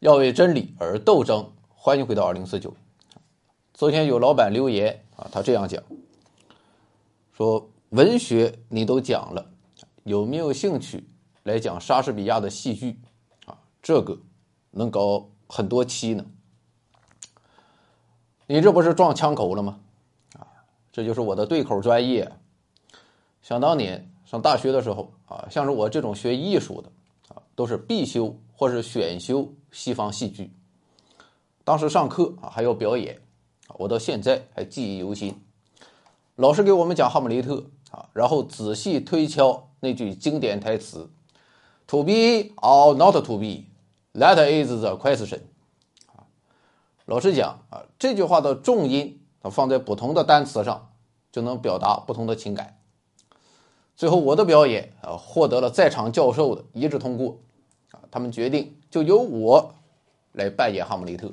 要为真理而斗争。欢迎回到二零四九。昨天有老板留言啊，他这样讲，说文学你都讲了，有没有兴趣来讲莎士比亚的戏剧啊？这个能搞很多期呢。你这不是撞枪口了吗？啊，这就是我的对口专业。想当年上大学的时候啊，像是我这种学艺术的啊，都是必修或是选修西方戏剧。当时上课啊还要表演，我到现在还记忆犹新。老师给我们讲《哈姆雷特》啊，然后仔细推敲那句经典台词：“To be or not to be, that is the question。”啊，老师讲啊，这句话的重音啊放在不同的单词上，就能表达不同的情感。最后我的表演啊获得了在场教授的一致通过，他们决定就由我来扮演哈姆雷特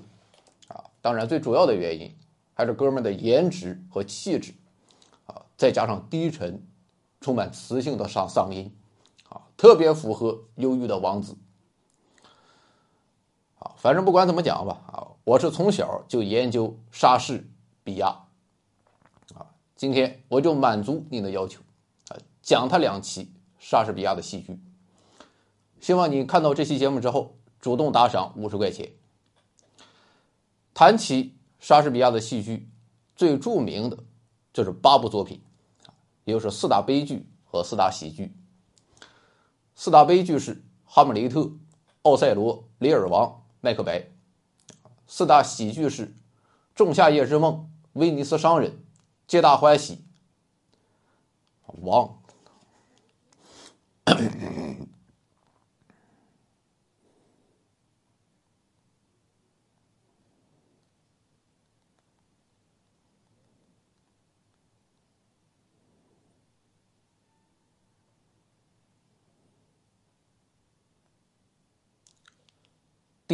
啊。当然，最主要的原因还是哥们的颜值和气质，啊，再加上低沉、充满磁性的嗓嗓音，啊，特别符合忧郁的王子。啊，反正不管怎么讲吧，啊，我是从小就研究莎士比亚，啊，今天我就满足您的要求，啊，讲他两期莎士比亚的戏剧。希望你看到这期节目之后，主动打赏五十块钱。谈起莎士比亚的戏剧，最著名的就是八部作品，也就是四大悲剧和四大喜剧。四大悲剧是《哈姆雷特》《奥赛罗》《李尔王》《麦克白》；四大喜剧是《仲夏夜之梦》《威尼斯商人》《皆大欢喜》。王。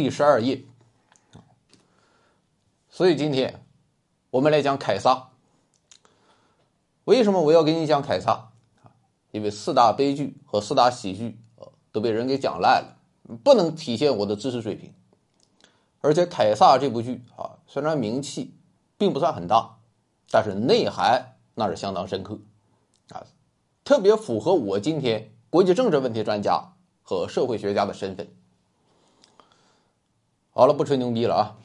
第十二页，所以今天我们来讲凯撒。为什么我要给你讲凯撒？因为四大悲剧和四大喜剧都被人给讲烂了，不能体现我的知识水平。而且凯撒这部剧啊，虽然名气并不算很大，但是内涵那是相当深刻啊，特别符合我今天国际政治问题专家和社会学家的身份。好了，不吹牛逼了啊！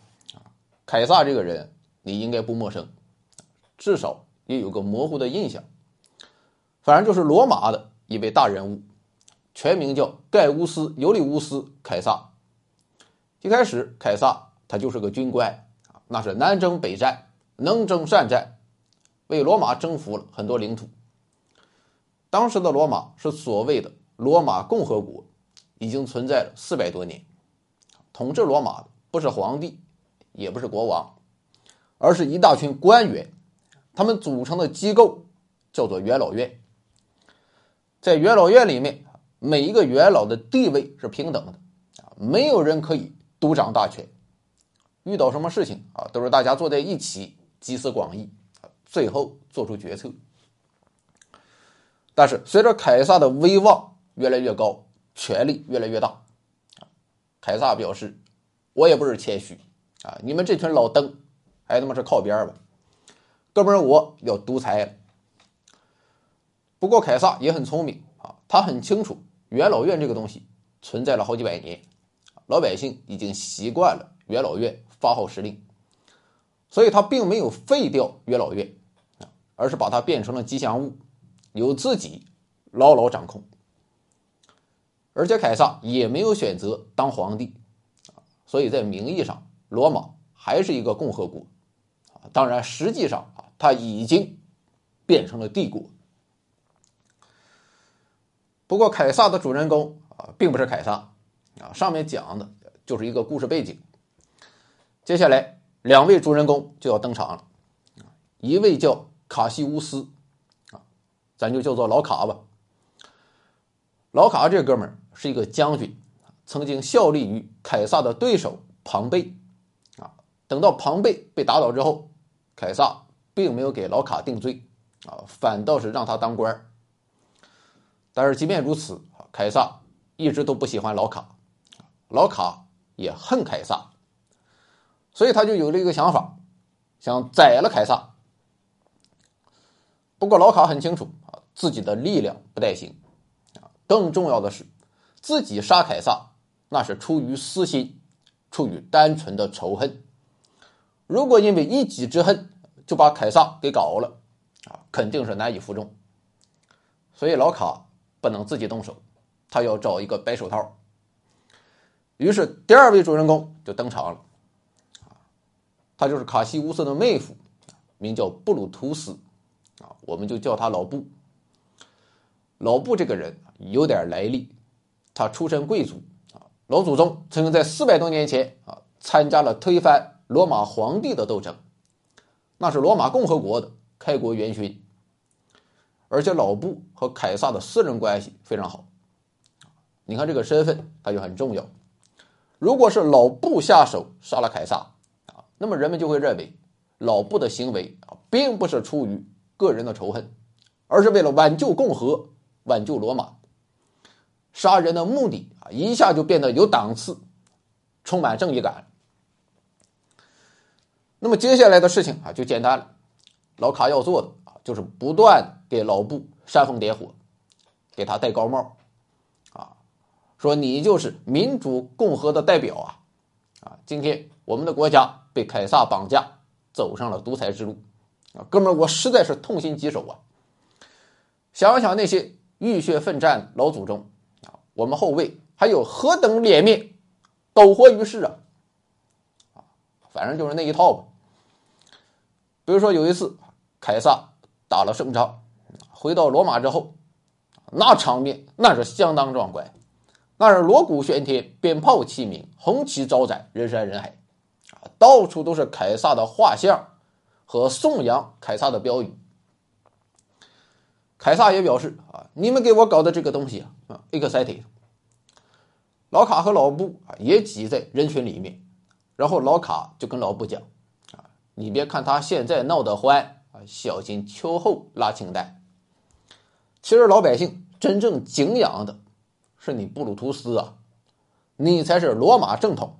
凯撒这个人你应该不陌生，至少也有个模糊的印象。反正就是罗马的一位大人物，全名叫盖乌斯·尤利乌斯·凯撒。一开始，凯撒他就是个军官啊，那是南征北战，能征善战，为罗马征服了很多领土。当时的罗马是所谓的罗马共和国，已经存在了四百多年。统治罗马的不是皇帝，也不是国王，而是一大群官员，他们组成的机构叫做元老院。在元老院里面，每一个元老的地位是平等的，啊，没有人可以独掌大权。遇到什么事情啊，都是大家坐在一起集思广益，最后做出决策。但是随着凯撒的威望越来越高，权力越来越大。凯撒表示：“我也不是谦虚啊，你们这群老登，还他妈是靠边吧？哥们儿，我要独裁了。”不过凯撒也很聪明啊，他很清楚元老院这个东西存在了好几百年，老百姓已经习惯了元老院发号施令，所以他并没有废掉元老院，而是把它变成了吉祥物，由自己牢牢掌控。而且凯撒也没有选择当皇帝，所以在名义上，罗马还是一个共和国，当然实际上啊，他已经变成了帝国。不过凯撒的主人公啊，并不是凯撒，啊，上面讲的就是一个故事背景。接下来两位主人公就要登场了，一位叫卡西乌斯，啊，咱就叫做老卡吧。老卡这哥们儿。是一个将军，曾经效力于凯撒的对手庞贝，啊，等到庞贝被打倒之后，凯撒并没有给老卡定罪，啊，反倒是让他当官但是即便如此，凯撒一直都不喜欢老卡，老卡也恨凯撒，所以他就有了一个想法，想宰了凯撒。不过老卡很清楚啊，自己的力量不太行，更重要的是，自己杀凯撒那是出于私心，出于单纯的仇恨。如果因为一己之恨就把凯撒给搞了啊，肯定是难以服众。所以老卡不能自己动手。他要找一个白手套，于是第二位主人公就登场了，他就是卡西乌斯的妹夫，名叫布鲁图斯，啊，我们就叫他老布。老布这个人有点来历，他出身贵族，啊，老祖宗曾经在四百多年前啊参加了推翻罗马皇帝的斗争，那是罗马共和国的开国元勋，而且老布和凯撒的私人关系非常好。你看这个身份，他就很重要。如果是老布下手杀了凯撒啊，那么人们就会认为老布的行为啊，并不是出于个人的仇恨，而是为了挽救共和、挽救罗马。杀人的目的啊，一下就变得有档次，充满正义感。那么接下来的事情啊，就简单了。老卡要做的啊，就是不断给老布煽风点火，给他戴高帽。啊说你就是民主共和的代表啊，啊！今天我们的国家被凯撒绑架，走上了独裁之路，啊，哥们儿，我实在是痛心疾首啊！想想那些浴血奋战老祖宗，我们后卫还有何等脸面，苟活于世啊！反正就是那一套吧。比如说有一次，凯撒打了胜仗，回到罗马之后，那场面那是相当壮观。那是锣鼓喧天，鞭炮齐鸣，红旗招展，人山人海，到处都是凯撒的画像和颂扬凯撒的标语。凯撒也表示啊，你们给我搞的这个东西啊，excited。老卡和老布啊也挤在人群里面，然后老卡就跟老布讲啊，你别看他现在闹得欢啊，小心秋后拉清单。其实老百姓真正敬仰的。是你布鲁图斯啊，你才是罗马正统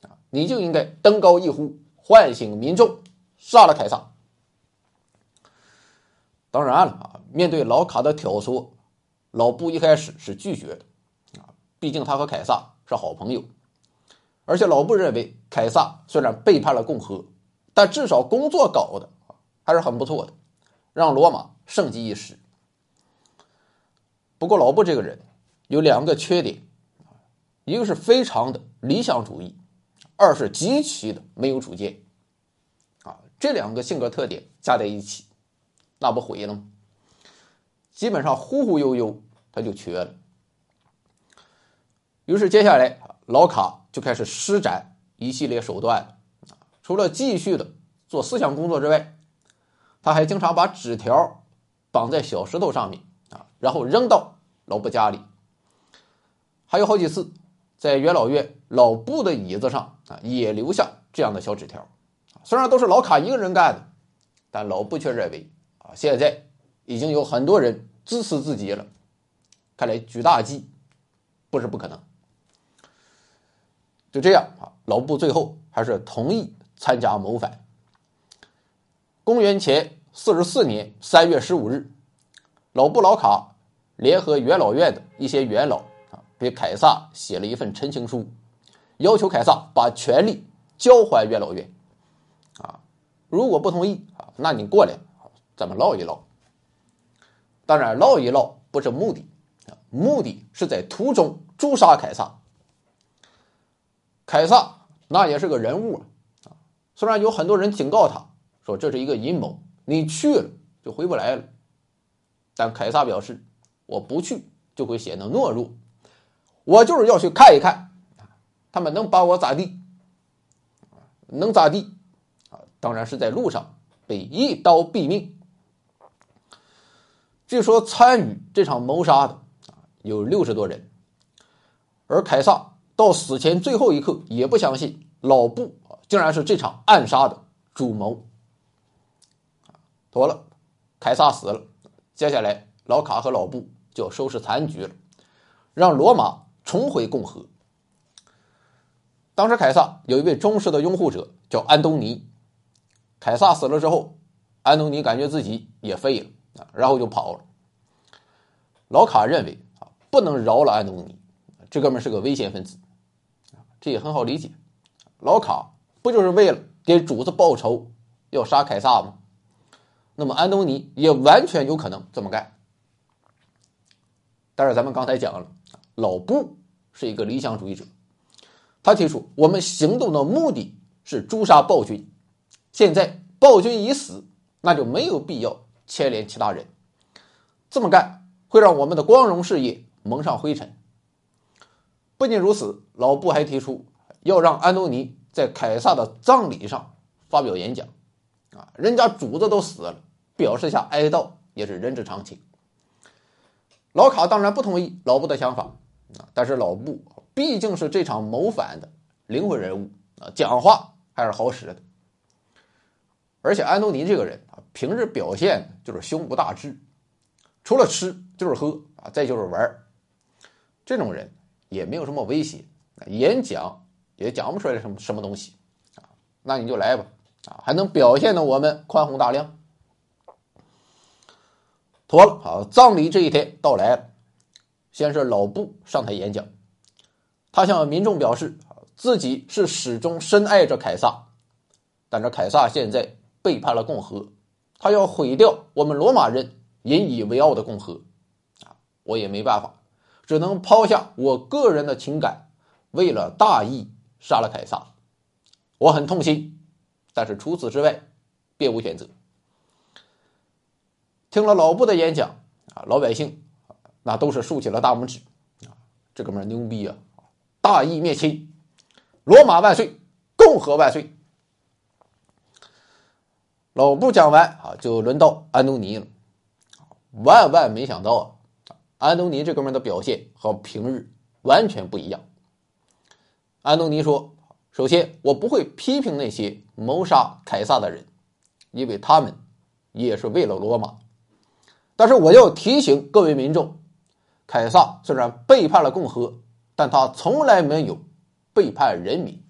啊！你就应该登高一呼，唤醒民众，杀了凯撒。当然了啊，面对老卡的挑唆，老布一开始是拒绝的啊，毕竟他和凯撒是好朋友，而且老布认为凯撒虽然背叛了共和，但至少工作搞的还是很不错的，让罗马盛极一时。不过老布这个人。有两个缺点，一个是非常的理想主义，二是极其的没有主见，啊，这两个性格特点加在一起，那不毁了吗？基本上忽忽悠悠他就瘸了。于是接下来老卡就开始施展一系列手段，除了继续的做思想工作之外，他还经常把纸条绑在小石头上面啊，然后扔到老布家里。还有好几次，在元老院老布的椅子上啊，也留下这样的小纸条。虽然都是老卡一个人干的，但老布却认为啊，现在已经有很多人支持自己了，看来举大计不是不可能。就这样啊，老布最后还是同意参加谋反。公元前四十四年三月十五日，老布、老卡联合元老院的一些元老啊。给凯撒写了一份陈情书，要求凯撒把权力交还元老院。啊，如果不同意啊，那你过来，咱们唠一唠。当然，唠一唠不是目的，目的是在途中诛杀凯撒。凯撒那也是个人物啊，虽然有很多人警告他说这是一个阴谋，你去了就回不来了，但凯撒表示，我不去就会显得懦弱。我就是要去看一看，他们能把我咋地？能咋地？啊，当然是在路上被一刀毙命。据说参与这场谋杀的啊有六十多人，而凯撒到死前最后一刻也不相信老布竟然是这场暗杀的主谋。妥了，凯撒死了，接下来老卡和老布就要收拾残局了，让罗马。重回共和，当时凯撒有一位忠实的拥护者叫安东尼。凯撒死了之后，安东尼感觉自己也废了然后就跑了。老卡认为啊，不能饶了安东尼，这哥们是个危险分子，这也很好理解。老卡不就是为了给主子报仇，要杀凯撒吗？那么安东尼也完全有可能这么干。但是咱们刚才讲了，老布是一个理想主义者，他提出我们行动的目的是诛杀暴君，现在暴君已死，那就没有必要牵连其他人，这么干会让我们的光荣事业蒙上灰尘。不仅如此，老布还提出要让安东尼在凯撒的葬礼上发表演讲，啊，人家主子都死了，表示下哀悼也是人之常情。老卡当然不同意老布的想法啊，但是老布毕竟是这场谋反的灵魂人物啊，讲话还是好使的。而且安东尼这个人啊，平日表现就是胸无大志，除了吃就是喝啊，再就是玩这种人也没有什么威胁，演讲也讲不出来什么什么东西啊，那你就来吧啊，还能表现的我们宽宏大量。妥了，好，葬礼这一天到来了。先是老布上台演讲，他向民众表示，自己是始终深爱着凯撒，但是凯撒现在背叛了共和，他要毁掉我们罗马人引以为傲的共和，啊，我也没办法，只能抛下我个人的情感，为了大义杀了凯撒。我很痛心，但是除此之外，别无选择。听了老布的演讲啊，老百姓那都是竖起了大拇指啊，这哥们牛逼啊！大义灭亲，罗马万岁，共和万岁！老布讲完啊，就轮到安东尼了。万万没想到啊，安东尼这哥们的表现和平日完全不一样。安东尼说：“首先，我不会批评那些谋杀凯撒的人，因为他们也是为了罗马。”但是我要提醒各位民众，凯撒虽然背叛了共和，但他从来没有背叛人民。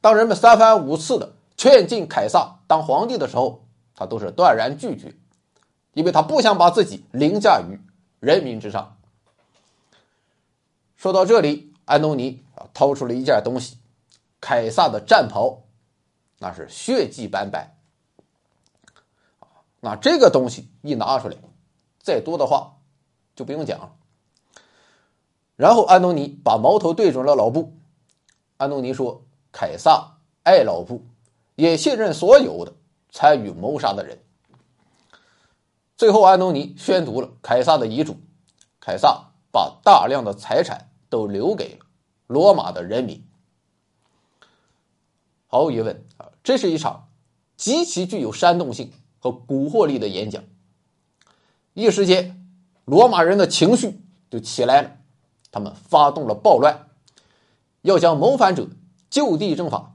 当人们三番五次的劝进凯撒当皇帝的时候，他都是断然拒绝，因为他不想把自己凌驾于人民之上。说到这里，安东尼啊掏出了一件东西，凯撒的战袍，那是血迹斑斑。那这个东西一拿出来，再多的话就不用讲了。然后安东尼把矛头对准了老布。安东尼说：“凯撒爱老布，也信任所有的参与谋杀的人。”最后，安东尼宣读了凯撒的遗嘱。凯撒把大量的财产都留给了罗马的人民。毫无疑问啊，这是一场极其具有煽动性。和蛊惑力的演讲，一时间，罗马人的情绪就起来了，他们发动了暴乱，要将谋反者就地正法。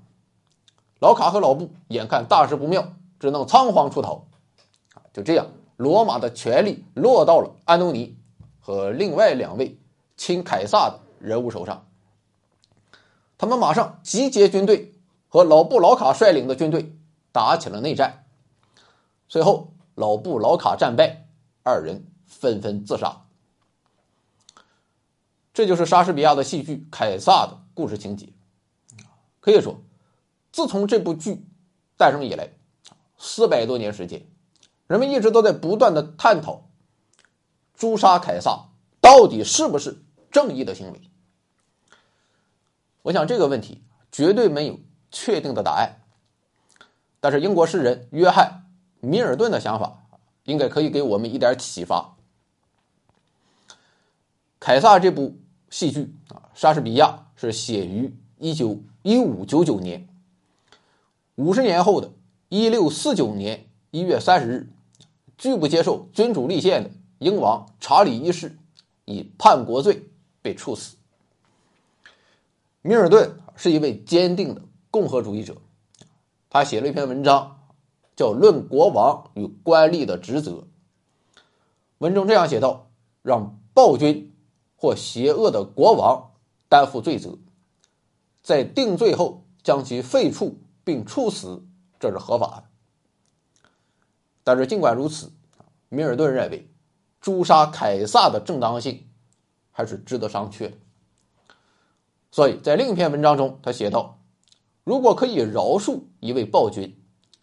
老卡和老布眼看大事不妙，只能仓皇出逃。就这样，罗马的权力落到了安东尼和另外两位亲凯撒的人物手上。他们马上集结军队，和老布、老卡率领的军队打起了内战。随后，老布、老卡战败，二人纷纷自杀。这就是莎士比亚的戏剧《凯撒》的故事情节。可以说，自从这部剧诞生以来，四百多年时间，人们一直都在不断的探讨：诛杀凯撒到底是不是正义的行为？我想这个问题绝对没有确定的答案。但是，英国诗人约翰。米尔顿的想法应该可以给我们一点启发。《凯撒》这部戏剧啊，莎士比亚是写于一九一五九九年。五十年后的一六四九年一月三十日，拒不接受君主立宪的英王查理一世以叛国罪被处死。米尔顿是一位坚定的共和主义者，他写了一篇文章。叫《论国王与官吏的职责》。文中这样写道：“让暴君或邪恶的国王担负罪责，在定罪后将其废黜并处死，这是合法的。但是尽管如此，米尔顿认为诛杀凯撒的正当性还是值得商榷的。所以在另一篇文章中，他写道：“如果可以饶恕一位暴君，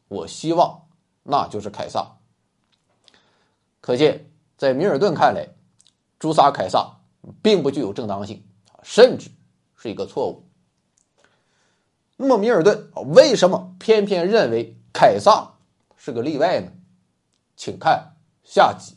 我希望那就是凯撒。”可见，在米尔顿看来，诛杀凯撒并不具有正当性，甚至是一个错误。那么，米尔顿为什么偏偏认为凯撒是个例外呢？请看下集。